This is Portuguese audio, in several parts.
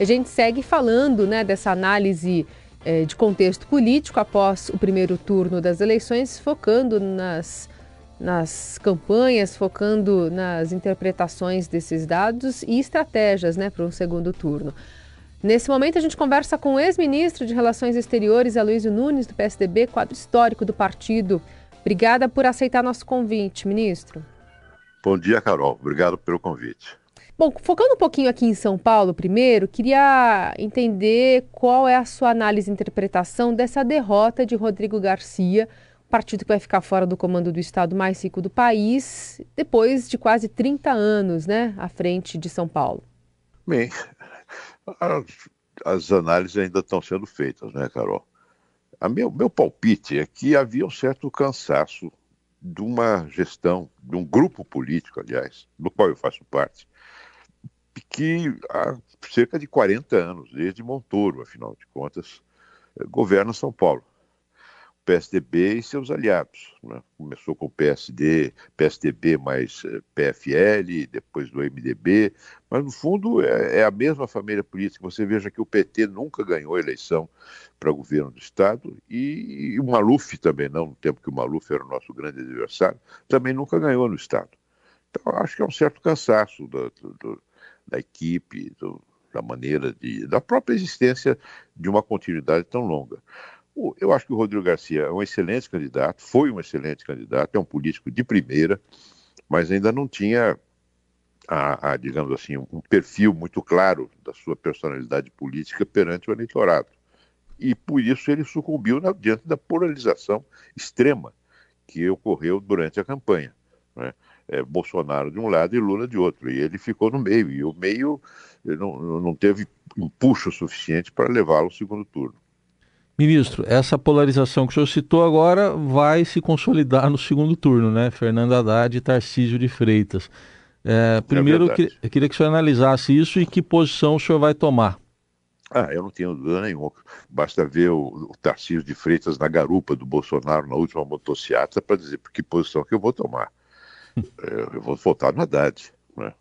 A gente segue falando né, dessa análise eh, de contexto político após o primeiro turno das eleições, focando nas, nas campanhas, focando nas interpretações desses dados e estratégias né, para um segundo turno. Nesse momento, a gente conversa com o ex-ministro de Relações Exteriores, Aloysio Nunes, do PSDB, quadro histórico do partido. Obrigada por aceitar nosso convite, ministro. Bom dia, Carol. Obrigado pelo convite. Bom, focando um pouquinho aqui em São Paulo, primeiro, queria entender qual é a sua análise e interpretação dessa derrota de Rodrigo Garcia, partido que vai ficar fora do comando do estado mais rico do país, depois de quase 30 anos, né, à frente de São Paulo. Bem, as, análises ainda estão sendo feitas, né, Carol? A meu, meu palpite é que havia um certo cansaço de uma gestão, de um grupo político, aliás, do qual eu faço parte, que há cerca de 40 anos, desde Montoro, afinal de contas, eh, governa São Paulo. O PSDB e seus aliados. Né? Começou com o PSD, PSDB mais eh, PFL, depois do MDB, mas no fundo é, é a mesma família política. Você veja que o PT nunca ganhou eleição para governo do Estado e, e o Maluf também não, no tempo que o Maluf era o nosso grande adversário, também nunca ganhou no Estado. Então, acho que é um certo cansaço do, do, da equipe, do, da maneira de. da própria existência de uma continuidade tão longa. Eu acho que o Rodrigo Garcia é um excelente candidato, foi um excelente candidato, é um político de primeira, mas ainda não tinha, a, a, digamos assim, um perfil muito claro da sua personalidade política perante o eleitorado. E por isso ele sucumbiu na, diante da polarização extrema que ocorreu durante a campanha. Né? É, Bolsonaro de um lado e Lula de outro. E ele ficou no meio, e o meio não, não teve empuxo suficiente para levá-lo ao segundo turno. Ministro, essa polarização que o senhor citou agora vai se consolidar no segundo turno, né? Fernando Haddad e Tarcísio de Freitas. É, primeiro, é eu, queria que o senhor analisasse isso e que posição o senhor vai tomar. Ah, eu não tenho dúvida nenhuma. Basta ver o, o Tarcísio de Freitas na garupa do Bolsonaro na última motocicleta para dizer que posição que eu vou tomar. É, eu vou votar no Haddad. Né?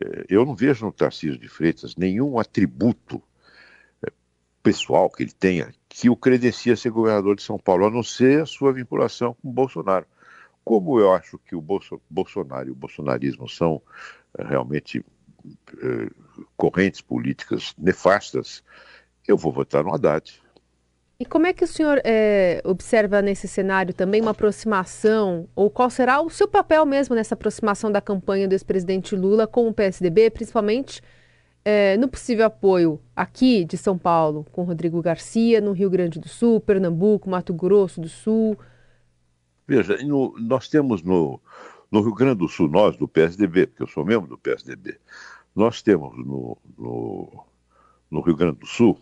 É, eu não vejo no Tarcísio de Freitas nenhum atributo é, pessoal que ele tenha que o credencia a ser governador de São Paulo, a não ser a sua vinculação com o Bolsonaro. Como eu acho que o Bolso, Bolsonaro e o bolsonarismo são realmente correntes políticas nefastas, eu vou votar no Haddad. E como é que o senhor é, observa nesse cenário também uma aproximação, ou qual será o seu papel mesmo nessa aproximação da campanha do ex-presidente Lula com o PSDB, principalmente é, no possível apoio aqui de São Paulo, com Rodrigo Garcia, no Rio Grande do Sul, Pernambuco, Mato Grosso do Sul? Veja, no, nós temos no, no Rio Grande do Sul, nós do PSDB, porque eu sou membro do PSDB, nós temos no, no, no Rio Grande do Sul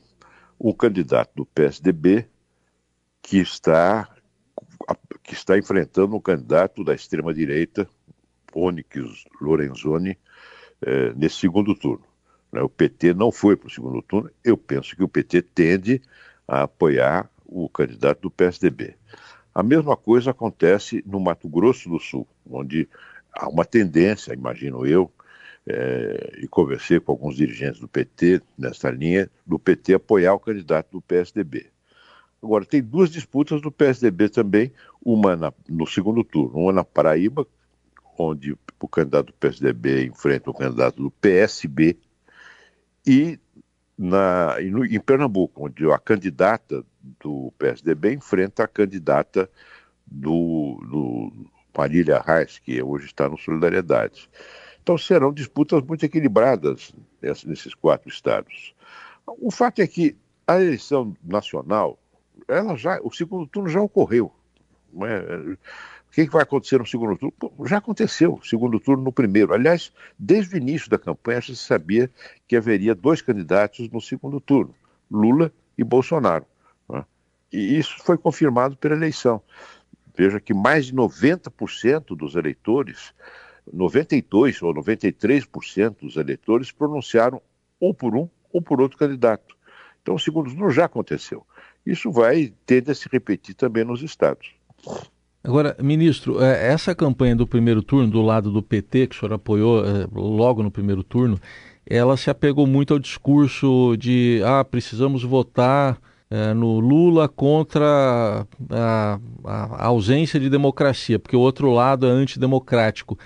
um candidato do PSDB que está, que está enfrentando um candidato da extrema-direita, Onyx Lorenzoni, eh, nesse segundo turno. Né? O PT não foi para o segundo turno, eu penso que o PT tende a apoiar o candidato do PSDB. A mesma coisa acontece no Mato Grosso do Sul, onde há uma tendência, imagino eu, é, e conversei com alguns dirigentes do PT nessa linha, do PT apoiar o candidato do PSDB. Agora, tem duas disputas do PSDB também, uma na, no segundo turno, uma na Paraíba, onde o candidato do PSDB enfrenta o candidato do PSB, e, na, e no, em Pernambuco, onde a candidata do PSDB enfrenta a candidata do, do Marília Reis, que hoje está no Solidariedade. Então serão disputas muito equilibradas nesses quatro estados. O fato é que a eleição nacional, ela já, o segundo turno já ocorreu. É? O que vai acontecer no segundo turno? Já aconteceu segundo turno no primeiro. Aliás, desde o início da campanha já se sabia que haveria dois candidatos no segundo turno, Lula e Bolsonaro. Né? E isso foi confirmado pela eleição. Veja que mais de 90% dos eleitores 92 ou 93% dos eleitores pronunciaram ou por um ou por outro candidato. Então, segundo turno já aconteceu. Isso vai tende a se repetir também nos estados. Agora, ministro, é, essa campanha do primeiro turno, do lado do PT, que o senhor apoiou é, logo no primeiro turno, ela se apegou muito ao discurso de ah, precisamos votar é, no Lula contra a, a, ausência de democracia, porque o outro lado é antidemocrático.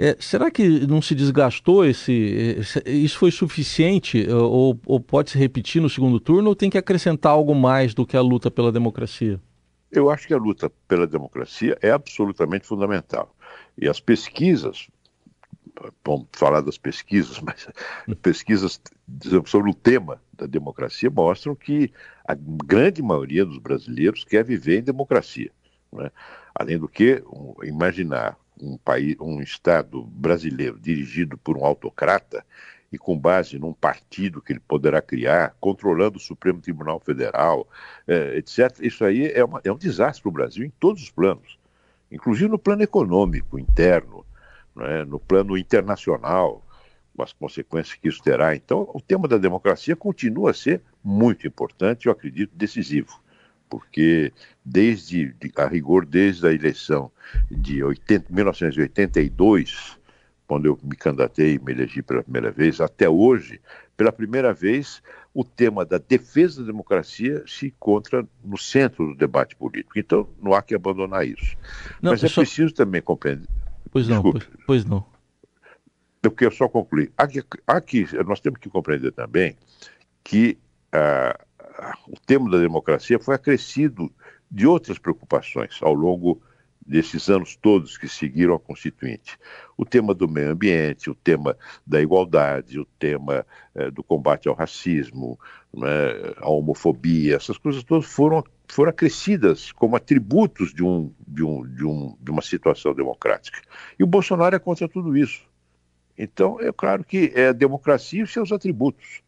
É, será que não se desgastou esse, Isso foi suficiente ou, ou, pode se repetir no segundo turno ou tem que acrescentar algo mais do que a luta pela democracia? Eu acho que a luta pela democracia é absolutamente fundamental. E as pesquisas, vamos falar das pesquisas, mas pesquisas sobre o tema da democracia mostram que a grande maioria dos brasileiros quer viver em democracia. Né? Além do que, imaginar um país, um Estado brasileiro dirigido por um autocrata e com base num partido que ele poderá criar, controlando o Supremo Tribunal Federal, é, etc. Isso aí é, uma, é um desastre para o Brasil em todos os planos, inclusive no plano econômico interno, é? no plano internacional, com as consequências que isso terá. Então, o tema da democracia continua a ser muito importante, eu acredito, decisivo porque desde, a rigor, desde a eleição de 80, 1982, quando eu me candidatei e me elegi pela primeira vez, até hoje, pela primeira vez, o tema da defesa da democracia se encontra no centro do debate político. Então, não há que abandonar isso. Não, Mas é só... preciso também compreender. Pois não, pois, pois, não. Eu só concluí. Aqui, aqui, nós temos que compreender também que ah, o tema da democracia foi acrescido de outras preocupações ao longo desses anos todos que seguiram a Constituinte. O tema do meio ambiente, o tema da igualdade, o tema eh, do combate ao racismo, né, à homofobia, essas coisas todas foram, foram acrescidas como atributos de, um, de, um, de, um, de uma situação democrática. E o Bolsonaro é contra tudo isso. Então, é claro que é a democracia e os seus atributos.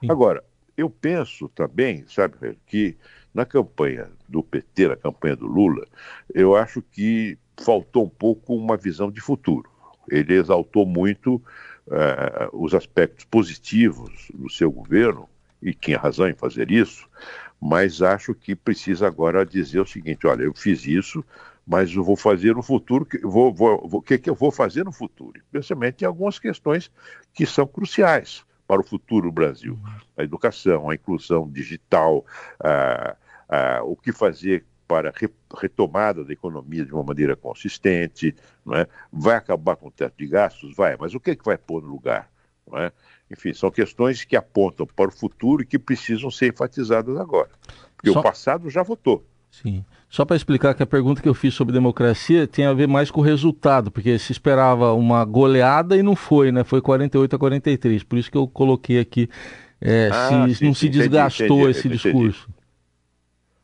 Sim. Agora, eu penso também, sabe, que na campanha do PT, na campanha do Lula, eu acho que faltou um pouco uma visão de futuro. Ele exaltou muito uh, os aspectos positivos do seu governo, e tinha razão em fazer isso, mas acho que precisa agora dizer o seguinte: olha, eu fiz isso, mas eu vou fazer no futuro, o que, que eu vou fazer no futuro? Especialmente em algumas questões que são cruciais para o futuro do Brasil. A educação, a inclusão digital, o que fazer para a retomada da economia de uma maneira consistente, não é? vai acabar com o teto de gastos? Vai, mas o que, é que vai pôr no lugar? Não é? Enfim, são questões que apontam para o futuro e que precisam ser enfatizadas agora. Porque Só... o passado já votou. Sim. Só para explicar que a pergunta que eu fiz sobre democracia tem a ver mais com o resultado, porque se esperava uma goleada e não foi, né? Foi 48 a 43. Por isso que eu coloquei aqui é, ah, se sim, não se desgastou entendi, esse entendi, discurso.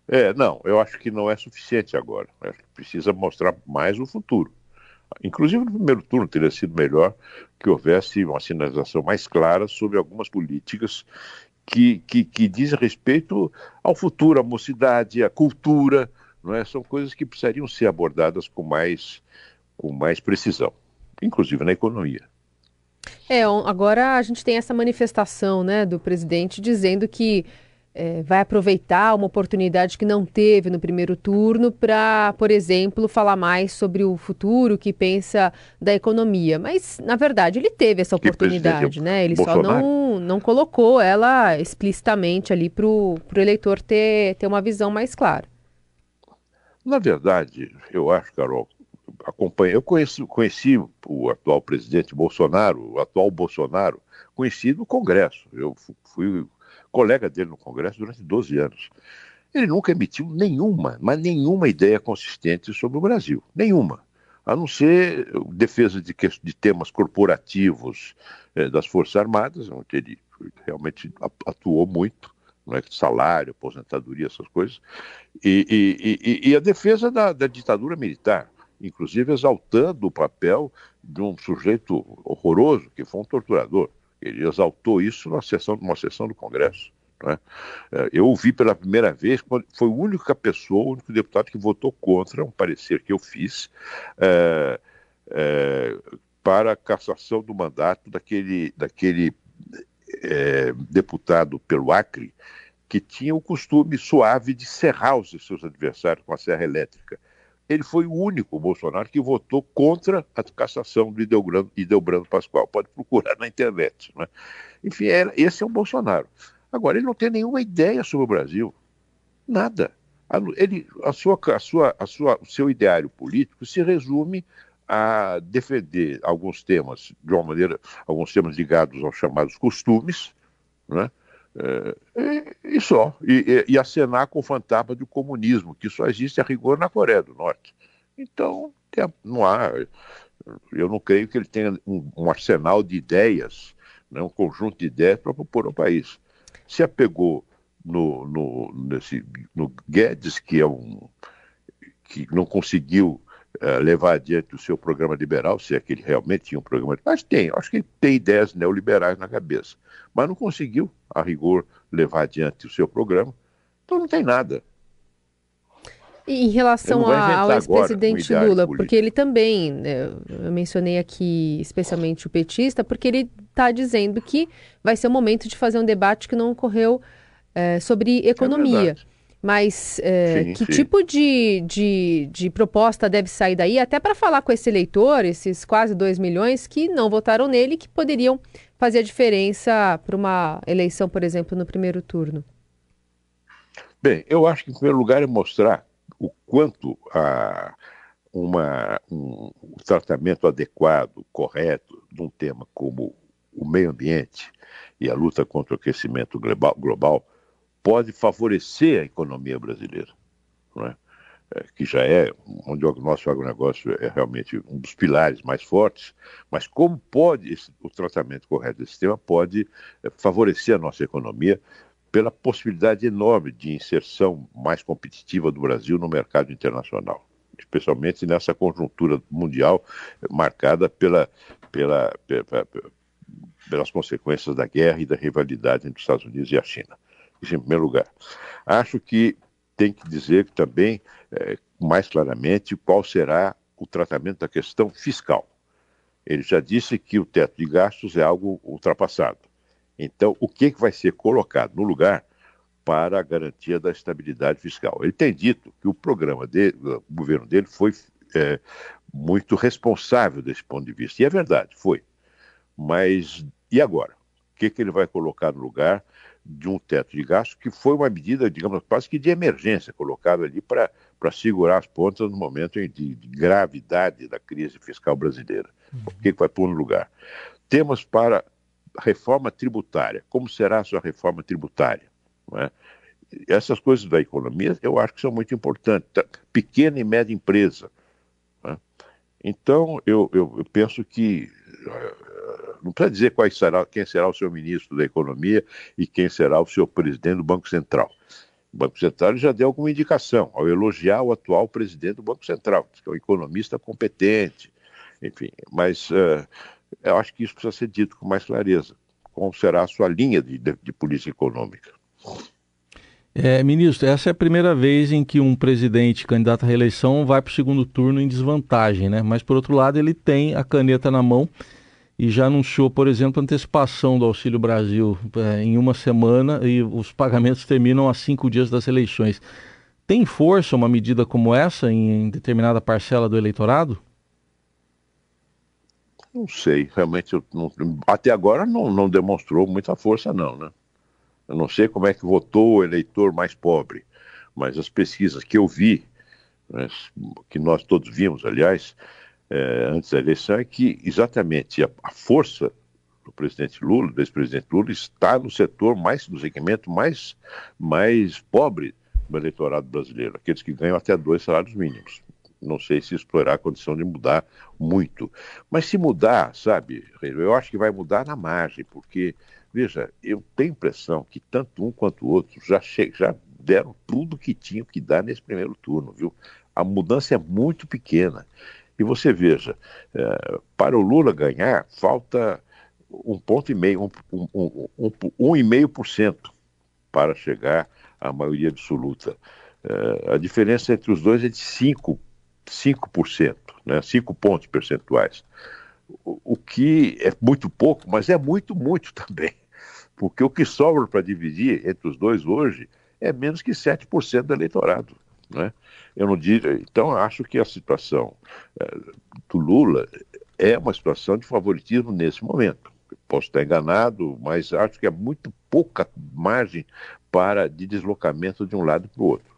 É, não, eu acho que não é suficiente agora. Acho que precisa mostrar mais o futuro. Inclusive no primeiro turno teria sido melhor que houvesse uma sinalização mais clara sobre algumas políticas que, que, que diz respeito ao futuro, à mocidade, à cultura, não é? São coisas que precisariam ser abordadas com mais, com mais precisão, inclusive na economia. É, agora a gente tem essa manifestação né, do presidente dizendo que é, vai aproveitar uma oportunidade que não teve no primeiro turno para, por exemplo, falar mais sobre o futuro que pensa da economia. Mas, na verdade, ele teve essa oportunidade, né? Ele Bolsonaro. só não, não colocou ela explicitamente ali para o eleitor ter, ter uma visão mais clara. Na verdade, eu acho, Carol, acompanha, eu conheci, conheci o atual presidente Bolsonaro, o atual Bolsonaro, conheci no Congresso. Eu fui colega dele no Congresso durante 12 anos. Ele nunca emitiu nenhuma, mas nenhuma ideia consistente sobre o Brasil. Nenhuma. A não ser defesa de, de temas corporativos eh, das Forças Armadas, onde ele realmente atuou muito, não é? salário, aposentadoria, essas coisas, e, e, e, e a defesa da, da ditadura militar inclusive exaltando o papel de um sujeito horroroso, que foi um torturador. Ele exaltou isso numa sessão, numa sessão do Congresso. Né? Eu ouvi pela primeira vez, foi a única pessoa, o único deputado que votou contra um parecer que eu fiz é, é, para a cassação do mandato daquele, daquele é, deputado pelo Acre que tinha o costume suave de serrar os seus adversários com a serra elétrica. Ele foi o único Bolsonaro que votou contra a cassação do Ideobrando, Ideobrando Pascoal. Pode procurar na internet. Né? Enfim, era, esse é o Bolsonaro. Agora, ele não tem nenhuma ideia sobre o Brasil. Nada. Ele, a sua, a sua, a sua, o seu ideário político se resume a defender alguns temas, de uma maneira, alguns temas ligados aos chamados costumes, né? É, e, só. E, e, e acenar com o fantasma do comunismo, que só existe a rigor na Coreia do Norte. Então, não há. Eu não creio que ele tenha um, um arsenal de ideias, né, um conjunto de ideias para propor ao país. Se apegou no, no, nesse, no Guedes, que é um que não conseguiu uh, levar adiante o seu programa liberal, se é que ele realmente tinha um programa. Mas tem, acho que ele tem ideias neoliberais na cabeça. Mas não conseguiu, a rigor, levar adiante o seu programa. Então não tem nada. E em relação a, ao ex-presidente Lula, político. porque ele também, né, eu mencionei aqui especialmente o petista, porque ele está dizendo que vai ser o momento de fazer um debate que não ocorreu é, sobre economia. É mas é, sim, que sim. tipo de, de, de, proposta deve sair daí, até para falar com esse eleitor, esses quase 2 milhões que não votaram nele, que poderiam fazer a diferença para uma eleição, por exemplo, no primeiro turno? Bem, eu acho que, em primeiro lugar, é mostrar o quanto a, uma, um, um tratamento adequado, correto, de um tema como o meio ambiente e a luta contra o aquecimento global, global pode favorecer a economia brasileira, é? É, que já é onde o nosso agronegócio é realmente um dos pilares mais fortes, mas como pode esse, o tratamento correto desse tema pode é, favorecer a nossa economia pela possibilidade enorme de inserção mais competitiva do Brasil no mercado internacional, especialmente nessa conjuntura mundial marcada pela, pela, pela, pelas consequências da guerra e da rivalidade entre os Estados Unidos e a China. Isso em primeiro lugar. Acho que tem que dizer também, é, mais claramente, qual será o tratamento da questão fiscal. Ele já disse que o teto de gastos é algo ultrapassado. Então, o que, que vai ser colocado no lugar para a garantia da estabilidade fiscal? Ele tem dito que o programa dele, o governo dele foi é, muito responsável desse ponto de vista. E é verdade, foi. Mas e agora? O que, que ele vai colocar no lugar de um teto de gasto, que foi uma medida, digamos, quase que de emergência, colocada ali para segurar as pontas no momento de, de, gravidade da crise fiscal brasileira. Uhum. O que, que vai pôr no lugar? Temos para reforma tributária. Como será a sua reforma tributária? É? Essas coisas da economia eu acho que são muito importantes. Pequena e média empresa. É? Então, eu, eu, eu penso que não precisa dizer quais será, quem será o seu ministro da Economia e quem será o seu presidente do Banco Central. O Banco Central já deu alguma indicação ao elogiar o atual presidente do Banco Central, que é um economista competente, enfim. Mas uh, eu acho que isso precisa ser dito com mais clareza. Qual será a sua linha de, de, de política econômica? É, ministro, essa é a primeira vez em que um presidente candidato à reeleição vai para o segundo turno em desvantagem, né? Mas, por outro lado, ele tem a caneta na mão e já anunciou, por exemplo, antecipação do Auxílio Brasil é, em uma semana e os pagamentos terminam a cinco dias das eleições. Tem força uma medida como essa em determinada parcela do eleitorado? Não sei, realmente não, até agora não, não demonstrou muita força não, né? Eu não sei como é que votou o eleitor mais pobre, mas as pesquisas que eu vi, né, que nós todos vimos, aliás, é, antes da eleição é que exatamente a, a força do presidente Lula, do ex-presidente Lula, está no setor mais, do segmento mais, mais pobre do eleitorado brasileiro, aqueles que ganham até dois salários mínimos. Não sei se explorar a condição de mudar muito. Mas se mudar, sabe, eu acho que vai mudar na margem, porque, veja, eu tenho impressão que tanto um quanto o outro já, já deram tudo que tinham que dar nesse primeiro turno, viu? A mudança é muito pequena. E você veja, é, para o Lula ganhar, falta um ponto e meio, um, um, um, um, e meio por cento para chegar à maioria absoluta. É, a diferença entre os dois é de 5%, 5%, né, 5 pontos percentuais. O, o que é muito pouco, mas é muito, muito também. Porque o que sobra para dividir entre os dois hoje é menos que 7% do eleitorado. Né? Eu não diria. Então, acho que a situação é, do Lula é uma situação de favoritismo nesse momento. Posso estar enganado, mas acho que é muito pouca margem para de deslocamento de um lado para o outro.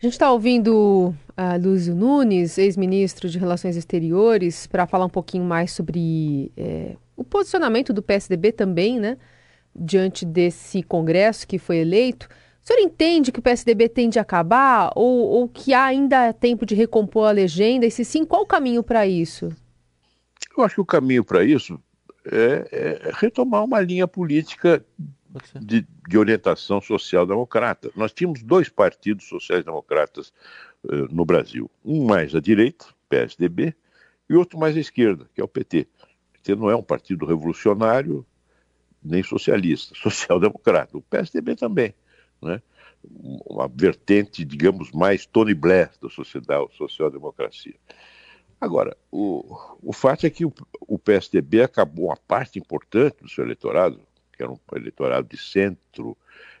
A gente está ouvindo a Lúcio Nunes, ex-ministro de Relações Exteriores, para falar um pouquinho mais sobre é, o posicionamento do PSDB também, né? Diante desse Congresso que foi eleito. O senhor entende que o PSDB tende a acabar ou, ou que há ainda tempo de recompor a legenda? E se sim, qual o caminho para isso? Eu acho que o caminho para isso é, é retomar uma linha política de, de orientação social-democrata. Nós tínhamos dois partidos sociais-democratas uh, no Brasil. Um mais à direita, PSDB, e outro mais à esquerda, que é o PT. O PT não é um partido revolucionário nem socialista, social-democrata. O PSDB também. Né? Uma vertente, digamos, mais Tony Blair da sociedade, social-democracia. Agora, o, o fato é que o, o PSDB acabou uma parte importante do seu eleitorado, que era um eleitorado de centro,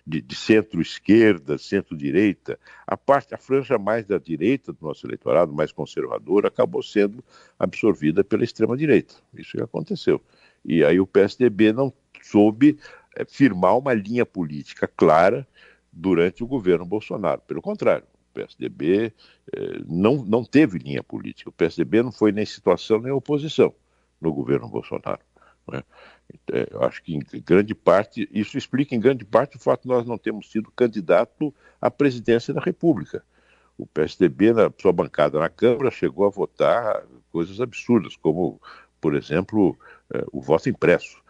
de, de centro-esquerda, centro-direita, a parte, a franja mais da direita do nosso eleitorado, mais conservadora, acabou sendo absorvida pela extrema-direita. Isso que aconteceu. E aí o PSDB não soube é, firmar uma linha política clara durante o governo Bolsonaro. Pelo contrário, o PSDB eh, não, não teve linha política. O PSDB não foi nem situação nem oposição no governo Bolsonaro. Né? É, acho que em grande parte, isso explica em grande parte o fato de nós não termos sido candidato à presidência da República. O PSDB, na sua bancada na Câmara, chegou a votar coisas absurdas, como, por exemplo, é, o voto impresso,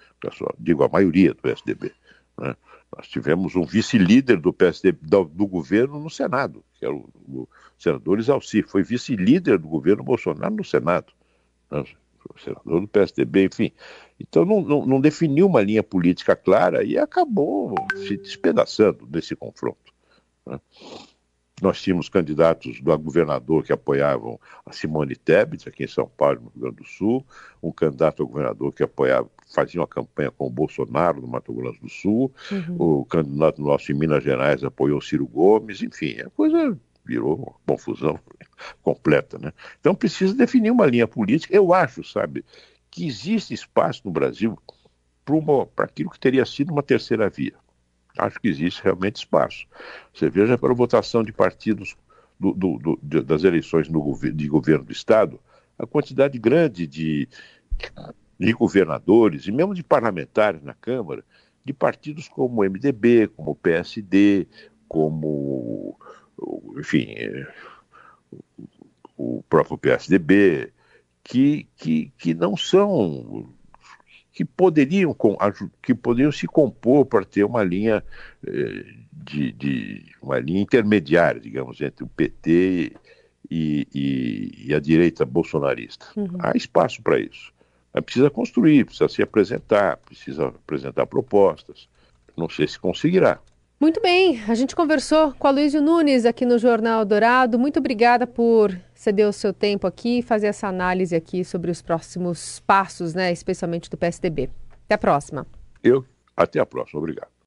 digo, a maioria do PSDB. Né? Nós tivemos um vice-líder do PSDB, do, do, governo no Senado, que era o, o senador Isalci, foi vice-líder do governo Bolsonaro no Senado. Né? senador do PSDB, enfim. Então não, não, não, definiu uma linha política clara e acabou se despedaçando nesse confronto. Né? Nós tínhamos candidatos do governador que apoiavam a Simone Tebet, aqui em São Paulo, no Rio Grande do Sul, um candidato a governador que apoiava, fazia uma campanha com o Bolsonaro no Mato Grosso do Sul, uhum. o candidato nosso em Minas Gerais apoiou Ciro Gomes, enfim, a coisa virou uma confusão completa, né? Então precisa definir uma linha política. Eu acho, sabe, que existe espaço no Brasil para aquilo que teria sido uma terceira via. Acho que existe realmente espaço. Você veja para a votação de partidos do, do, do, das eleições no, de governo do Estado, a quantidade grande de, de governadores e mesmo de parlamentares na Câmara, de partidos como o MDB, como o PSD, como enfim, o próprio PSDB, que, que, que não são que poderiam, que poderiam se compor para ter uma linha eh, de, de, uma linha intermediária, digamos, entre o PT e, e, e a direita bolsonarista. Uhum. Há espaço para isso. Mas precisa construir, precisa se apresentar, precisa apresentar propostas. Não sei se conseguirá. Muito bem, a gente conversou com a Luísio Nunes aqui no Jornal Dourado. Muito obrigada por ceder o seu tempo aqui e fazer essa análise aqui sobre os próximos passos, né, especialmente do PSDB. Até a próxima. Eu, até a próxima. Obrigado.